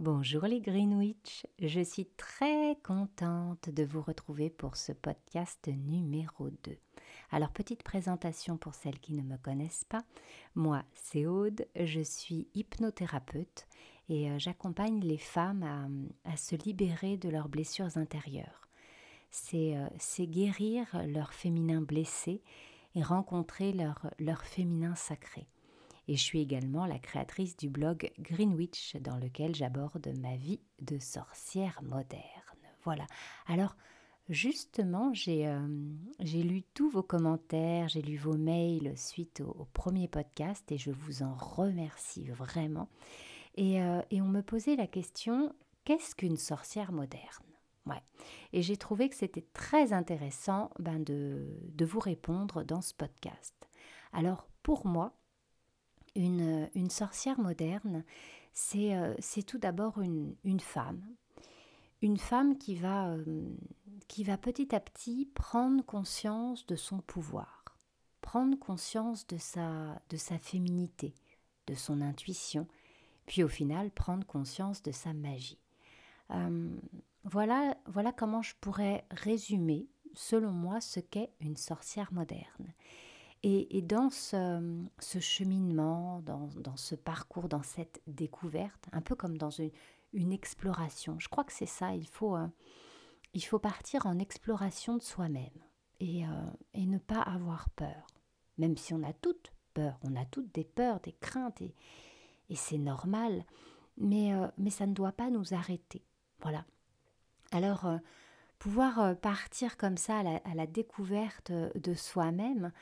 Bonjour les Greenwich, je suis très contente de vous retrouver pour ce podcast numéro 2. Alors petite présentation pour celles qui ne me connaissent pas, moi c'est Aude, je suis hypnothérapeute et euh, j'accompagne les femmes à, se libérer de leurs blessures intérieures. Euh, c'est guérir leur féminin blessé et rencontrer leur, leur féminin sacré et je suis également la créatrice du blog Greenwich dans lequel j'aborde ma vie de sorcière moderne. Voilà. Alors, justement, j'ai euh, lu tous vos commentaires, j'ai lu vos mails suite au, premier podcast et je vous en remercie vraiment. Et, euh, et on me posait la question, qu'est-ce qu'une sorcière moderne? Ouais. Et j'ai trouvé que c'était très intéressant ben, de vous répondre dans ce podcast. Alors, pour moi, une, une sorcière moderne, c'est euh, tout d'abord une, femme. Une femme qui va, euh, qui va petit à petit prendre conscience de son pouvoir, prendre conscience de sa, de sa féminité, de son intuition, puis au final prendre conscience de sa magie. Euh, voilà comment je pourrais résumer, selon moi, ce qu'est une sorcière moderne. Et, dans ce, cheminement, dans, ce parcours, dans cette découverte, un peu comme dans une, exploration, je crois que c'est ça, il faut, euh, il faut partir en exploration de soi-même et, euh, et, ne pas avoir peur, même si on a toutes peur, on a toutes des peurs, des craintes, et, et c'est normal, mais, euh, mais ça ne doit pas nous arrêter. Voilà. Alors, pouvoir partir comme ça à la, à la découverte de soi-même,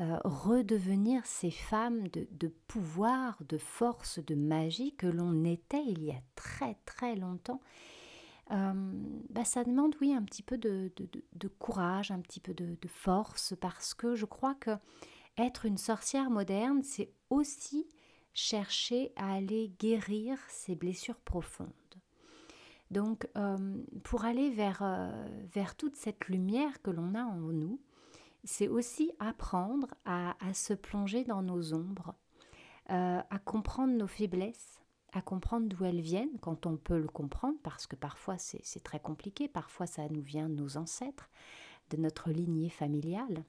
euh, redevenir ces femmes de, pouvoir, de force, de magie que l'on était il y a très très longtemps, euh, bah, ça demande oui un petit peu de, courage, un petit peu de, force, parce que je crois que être une sorcière moderne, c'est aussi chercher à aller guérir ses blessures profondes. Donc, euh, pour aller vers, vers toute cette lumière que l'on a en nous, c'est aussi apprendre à, se plonger dans nos ombres, euh, à comprendre nos faiblesses, à comprendre d'où elles viennent quand on peut le comprendre, parce que parfois c'est très compliqué, parfois ça nous vient de nos ancêtres, de notre lignée familiale.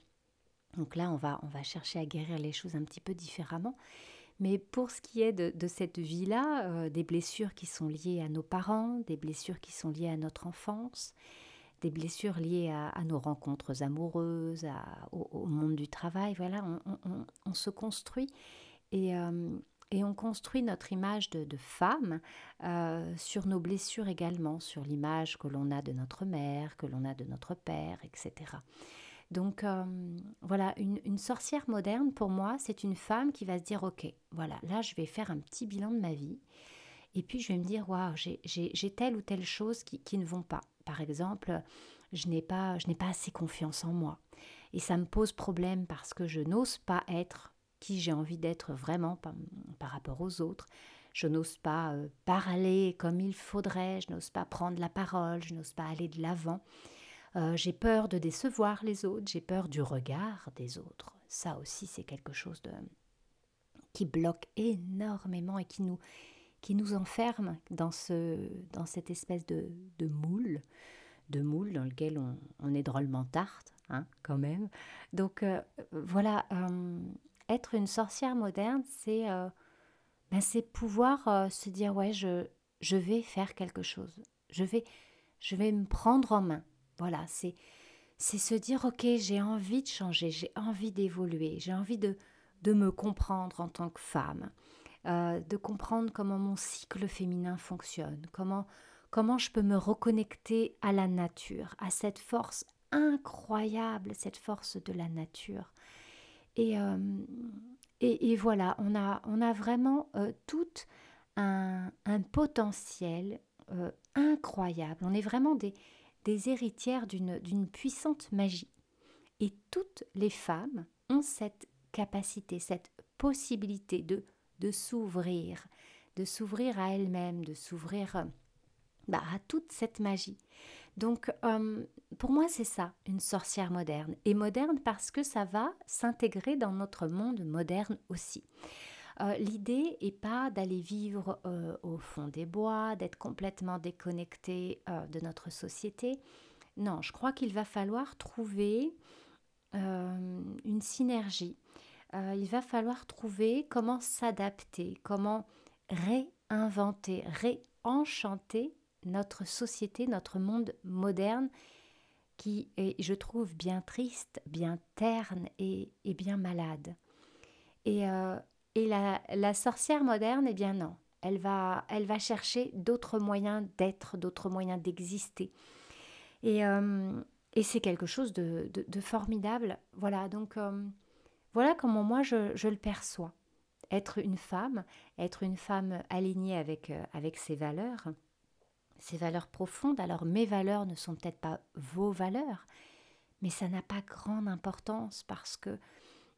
Donc là, on va, chercher à guérir les choses un petit peu différemment. Mais pour ce qui est de, cette vie-là, euh, des blessures qui sont liées à nos parents, des blessures qui sont liées à notre enfance, des blessures liées à, nos rencontres amoureuses, au, monde du travail. Voilà, on, se construit et, euh, et, on construit notre image de, femme euh, sur nos blessures également, sur l'image que l'on a de notre mère, que l'on a de notre père, etc. Donc euh, voilà, une, une, sorcière moderne, pour moi, c'est une femme qui va se dire, ok, voilà, là, je vais faire un petit bilan de ma vie. Et puis, je vais me dire, waouh, j'ai telle ou telle chose qui, qui ne vont pas. Par exemple, je n'ai pas, je n'ai pas assez confiance en moi. Et ça me pose problème parce que je n'ose pas être qui j'ai envie d'être vraiment par, rapport aux autres. Je n'ose pas euh, parler comme il faudrait, je n'ose pas prendre la parole, je n'ose pas aller de l'avant. Euh, j'ai peur de décevoir les autres, j'ai peur du regard des autres. Ça aussi, c'est quelque chose de qui bloque énormément et qui nous, qui nous enferme dans, ce, dans cette espèce de, de moule, de moule dans lequel on, est drôlement tarte, hein, quand même. Donc euh, voilà, euh, être une sorcière moderne, c'est euh, ben, pouvoir se dire ouais, je, je vais faire quelque chose, je vais, je vais me prendre en main. Voilà, c'est c'est se dire ok, j'ai envie de changer, j'ai envie d'évoluer, j'ai envie de, de me comprendre en tant que femme. Euh, de comprendre comment mon cycle féminin fonctionne, comment, comment je peux me reconnecter à la nature, à cette force incroyable, cette force de la nature. Et, euh, et, voilà, on a, on a vraiment euh, tout un, potentiel incroyable. On est vraiment des, des héritières d'une puissante magie. Et toutes les femmes ont cette capacité, cette possibilité de de s'ouvrir, de s'ouvrir à elle-même, de s'ouvrir euh, bah, à toute cette magie. Donc euh, pour moi c'est ça, une sorcière moderne. Et moderne parce que ça va s'intégrer dans notre monde moderne aussi. L'idée n'est pas d'aller vivre au fond des bois, d'être complètement déconnecté de notre société. Non, je crois qu'il va falloir trouver une synergie. Il va falloir trouver comment s'adapter, comment réinventer, réenchanter notre société, notre monde moderne qui est, je trouve, bien triste, bien terne et, bien malade. Et, euh, et la, sorcière moderne, eh bien non, elle va, elle va chercher d'autres moyens d'être, d'autres moyens d'exister. Et, euh, et c'est quelque chose de, de, formidable. Voilà, donc euh, voilà comment moi je, le perçois. Être une femme, être une femme alignée avec, avec ses valeurs, ces valeurs profondes. Alors mes valeurs ne sont peut-être pas vos valeurs, mais ça n'a pas grande importance parce que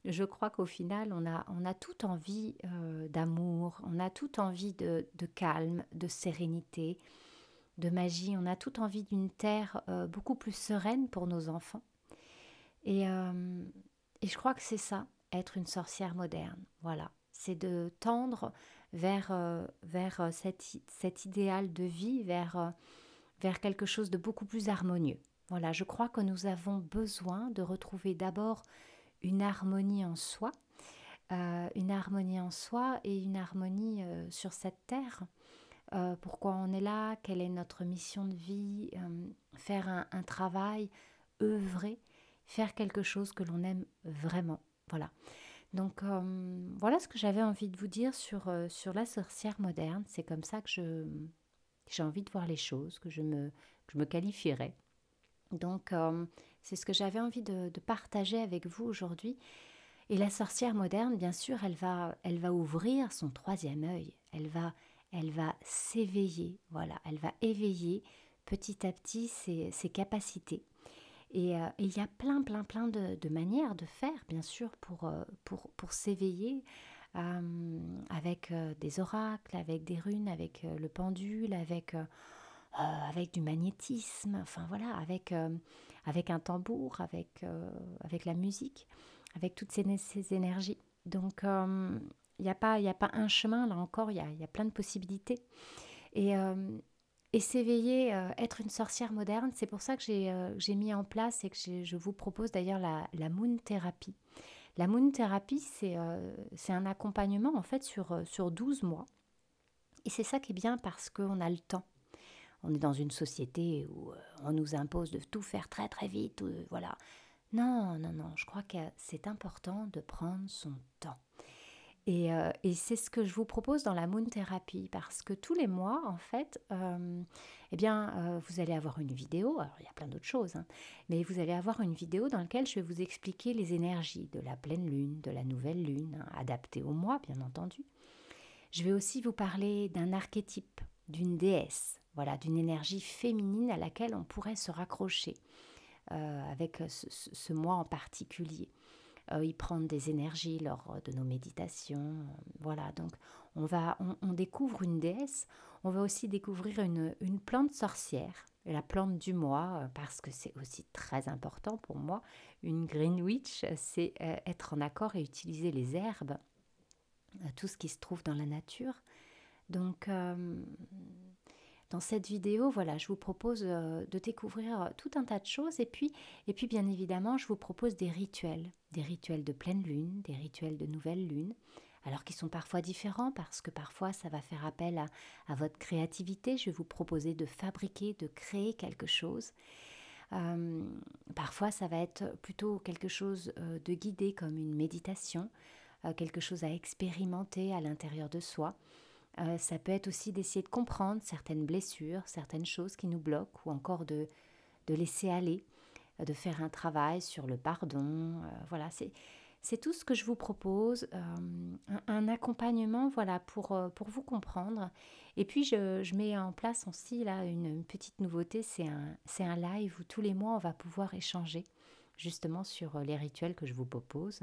je crois qu'au final, on a, on a toute envie euh, d'amour, on a toute envie de, calme, de sérénité, de magie, on a toute envie d'une terre euh, beaucoup plus sereine pour nos enfants. Et, euh, et je crois que c'est ça, être une sorcière moderne. Voilà, c'est de tendre vers, euh, vers euh, cet, cet, idéal de vie, vers, euh, vers quelque chose de beaucoup plus harmonieux. Voilà, je crois que nous avons besoin de retrouver d'abord une harmonie en soi, une harmonie en soi et une harmonie sur cette terre. pourquoi on est là, quelle est notre mission de vie, faire un, un, travail, œuvrer, faire quelque chose que l'on aime vraiment. Voilà. Donc euh, voilà ce que j'avais envie de vous dire sur, euh, sur la sorcière moderne. C'est comme ça que je, j'ai envie de voir les choses, que je me, je me qualifierais. Donc euh, c'est ce que j'avais envie de, partager avec vous aujourd'hui. Et la sorcière moderne, bien sûr, elle va, elle va ouvrir son troisième œil. Elle va, elle va s'éveiller. Voilà, elle va éveiller petit à petit ses, ses capacités. Euh, et il y a plein, plein, plein de, manières de faire, bien sûr, pour, euh, pour, pour s'éveiller euh, avec des oracles, avec des runes, avec le pendule, avec, avec du magnétisme, enfin voilà, avec, avec un tambour, avec, avec la musique, avec toutes ces, ces énergies. Donc, il n'y a, pas, a pas un chemin, là encore, il y a, y a, plein de possibilités. Et, et s'éveiller, euh, être une sorcière moderne, c'est pour ça que j'ai euh, mis en place et que je vous propose d'ailleurs la, la, Moon Thérapie. La Moon Thérapie, c'est euh, un accompagnement en fait sur, sur 12 mois. Et c'est ça qui est bien parce qu'on a le temps. On est dans une société où on nous impose de tout faire très très vite. voilà. Non, non, non, je crois que c'est important de prendre son temps. Euh, et, c'est ce que je vous propose dans la Moon Therapy parce que tous les mois, en fait, euh, eh bien, euh, vous allez avoir une vidéo. Il y a plein d'autres choses, hein, mais vous allez avoir une vidéo dans laquelle je vais vous expliquer les énergies de la pleine lune, de la nouvelle lune, hein, adaptées au mois, bien entendu. Je vais aussi vous parler d'un archétype, d'une déesse, voilà, d'une énergie féminine à laquelle on pourrait se raccrocher avec ce mois en particulier euh, y prendre des énergies lors de nos méditations. Voilà, donc on, va, on, découvre une déesse, on va aussi découvrir une, une plante sorcière, la plante du mois, euh, parce que c'est aussi très important pour moi. Une Green Witch, c'est euh, être en accord et utiliser les herbes, tout ce qui se trouve dans la nature. Donc, dans cette vidéo, voilà, je vous propose euh, de découvrir euh, tout un tas de choses et puis, et puis bien évidemment, je vous propose des rituels, des rituels de pleine lune, des rituels de nouvelle lune, alors qui sont parfois différents parce que parfois ça va faire appel à, votre créativité. Je vais vous proposer de fabriquer, de créer quelque chose. Euh, parfois ça va être plutôt quelque chose de guidé comme une méditation, quelque chose à expérimenter à l'intérieur de soi. Euh, ça peut être aussi d'essayer de comprendre certaines blessures, certaines choses qui nous bloquent, ou encore de, de laisser aller, euh, de faire un travail sur le pardon. Euh, voilà, c'est, c'est tout ce que je vous propose, un, accompagnement voilà, pour, pour vous comprendre. Et puis je, je, mets en place aussi là, une, petite nouveauté, c'est un, c'est un live où tous les mois on va pouvoir échanger justement sur les rituels que je vous propose.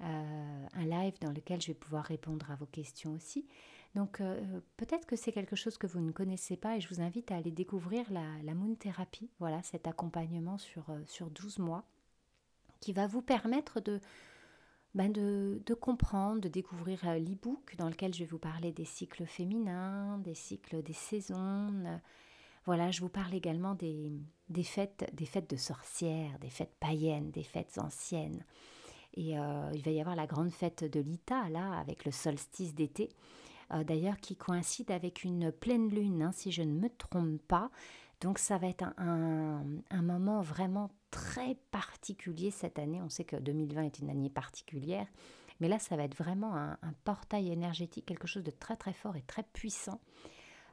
Un live dans lequel je vais pouvoir répondre à vos questions aussi. Donc euh, peut-être que c'est quelque chose que vous ne connaissez pas et je vous invite à aller découvrir la, la Moon Therapy, voilà cet accompagnement sur, euh, sur 12 mois qui va vous permettre de, ben de, comprendre, de découvrir l'e-book dans lequel je vais vous parler des cycles féminins, des cycles des saisons. Voilà, je vous parle également des, des, fêtes, des fêtes de sorcières, des fêtes païennes, des fêtes anciennes. Et il va y avoir la grande fête de l'Ita, là, avec le solstice d'été. Euh, d'ailleurs qui coïncide avec une pleine lune, hein, si je ne me trompe pas. Donc ça va être un, moment vraiment très particulier cette année. On sait que 2020 est une année particulière, mais là ça va être vraiment un, portail énergétique, quelque chose de très très fort et très puissant.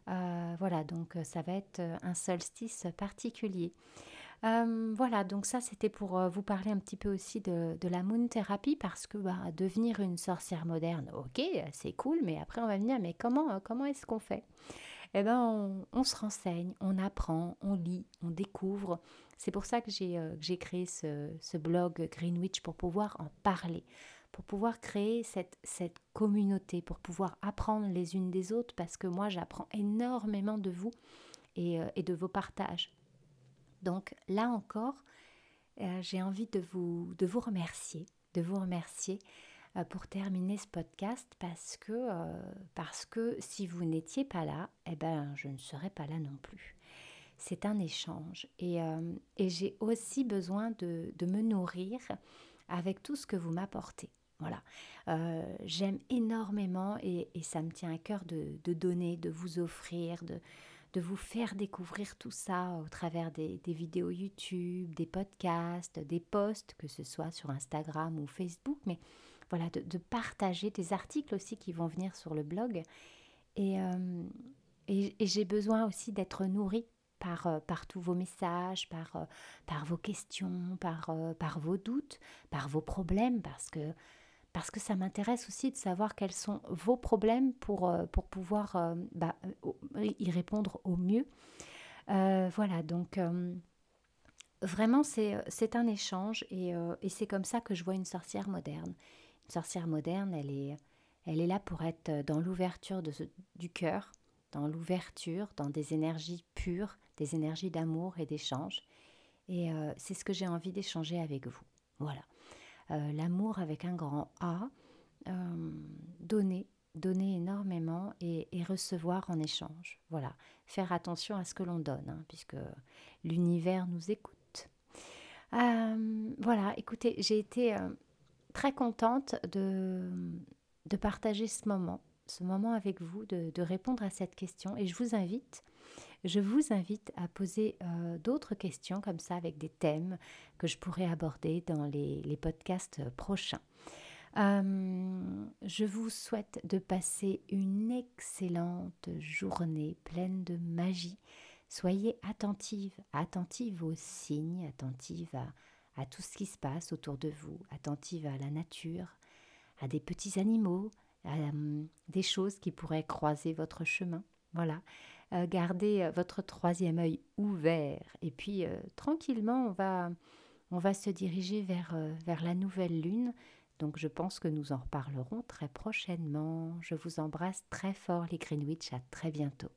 Euh, voilà, donc ça va être un solstice particulier. Euh, voilà, donc ça c'était pour euh, vous parler un petit peu aussi de, la moon thérapie parce que bah, devenir une sorcière moderne, ok, c'est cool, mais après on va venir, mais comment, euh, comment est-ce qu'on fait? Eh bien, on, se renseigne, on apprend, on lit, on découvre. C'est pour ça que j'ai créé ce, ce, blog Greenwich pour pouvoir en parler, pour pouvoir créer cette, communauté, pour pouvoir apprendre les unes des autres parce que moi j'apprends énormément de vous et de vos partages. Donc là encore, euh, j'ai envie de vous, remercier, de vous remercier euh, pour terminer ce podcast parce que, euh, parce que si vous n'étiez pas là, eh ben, je ne serais pas là non plus. C'est un échange et, j'ai aussi besoin de, me nourrir avec tout ce que vous m'apportez. Voilà, j'aime énormément et, et, ça me tient à cœur de, de donner, de vous offrir, de, de vous faire découvrir tout ça au travers des, vidéos YouTube, des podcasts, des posts, que ce soit sur Instagram ou Facebook, mais voilà, de, partager des articles aussi qui vont venir sur le blog. Et, euh, j'ai besoin aussi d'être nourrie par, euh, tous vos messages, par, euh, vos questions, par vos doutes, par vos problèmes, parce que parce que ça m'intéresse aussi de savoir quels sont vos problèmes pour, euh, pour pouvoir euh, bah, euh, y répondre au mieux. voilà, donc vraiment c'est un échange et, et c'est comme ça que je vois une sorcière moderne. Une sorcière moderne, elle est, elle est là pour être dans l'ouverture du cœur, dans l'ouverture, dans des énergies pures, des énergies d'amour et d'échange. Et c'est ce que j'ai envie d'échanger avec vous. Voilà. Euh, l'amour avec un grand A, euh, donner, donner énormément et, recevoir en échange. Voilà, faire attention à ce que l'on donne, hein, puisque l'univers nous écoute. Euh, voilà, écoutez, j'ai été très contente de, de partager ce moment, ce moment avec vous, de, répondre à cette question. Et je vous invite je vous invite à poser euh, d'autres questions comme ça avec des thèmes que je pourrais aborder dans les, podcasts prochains. Euh, je vous souhaite de passer une excellente journée pleine de magie. Soyez attentive, attentive aux signes, attentive à, tout ce qui se passe autour de vous, attentive à la nature, à des petits animaux, euh, des choses qui pourraient croiser votre chemin. Voilà. Euh, gardez euh, votre troisième œil ouvert et puis tranquillement on va, on va se diriger vers, vers la nouvelle lune. Donc je pense que nous en reparlerons très prochainement. Je vous embrasse très fort les Greenwich, à très bientôt.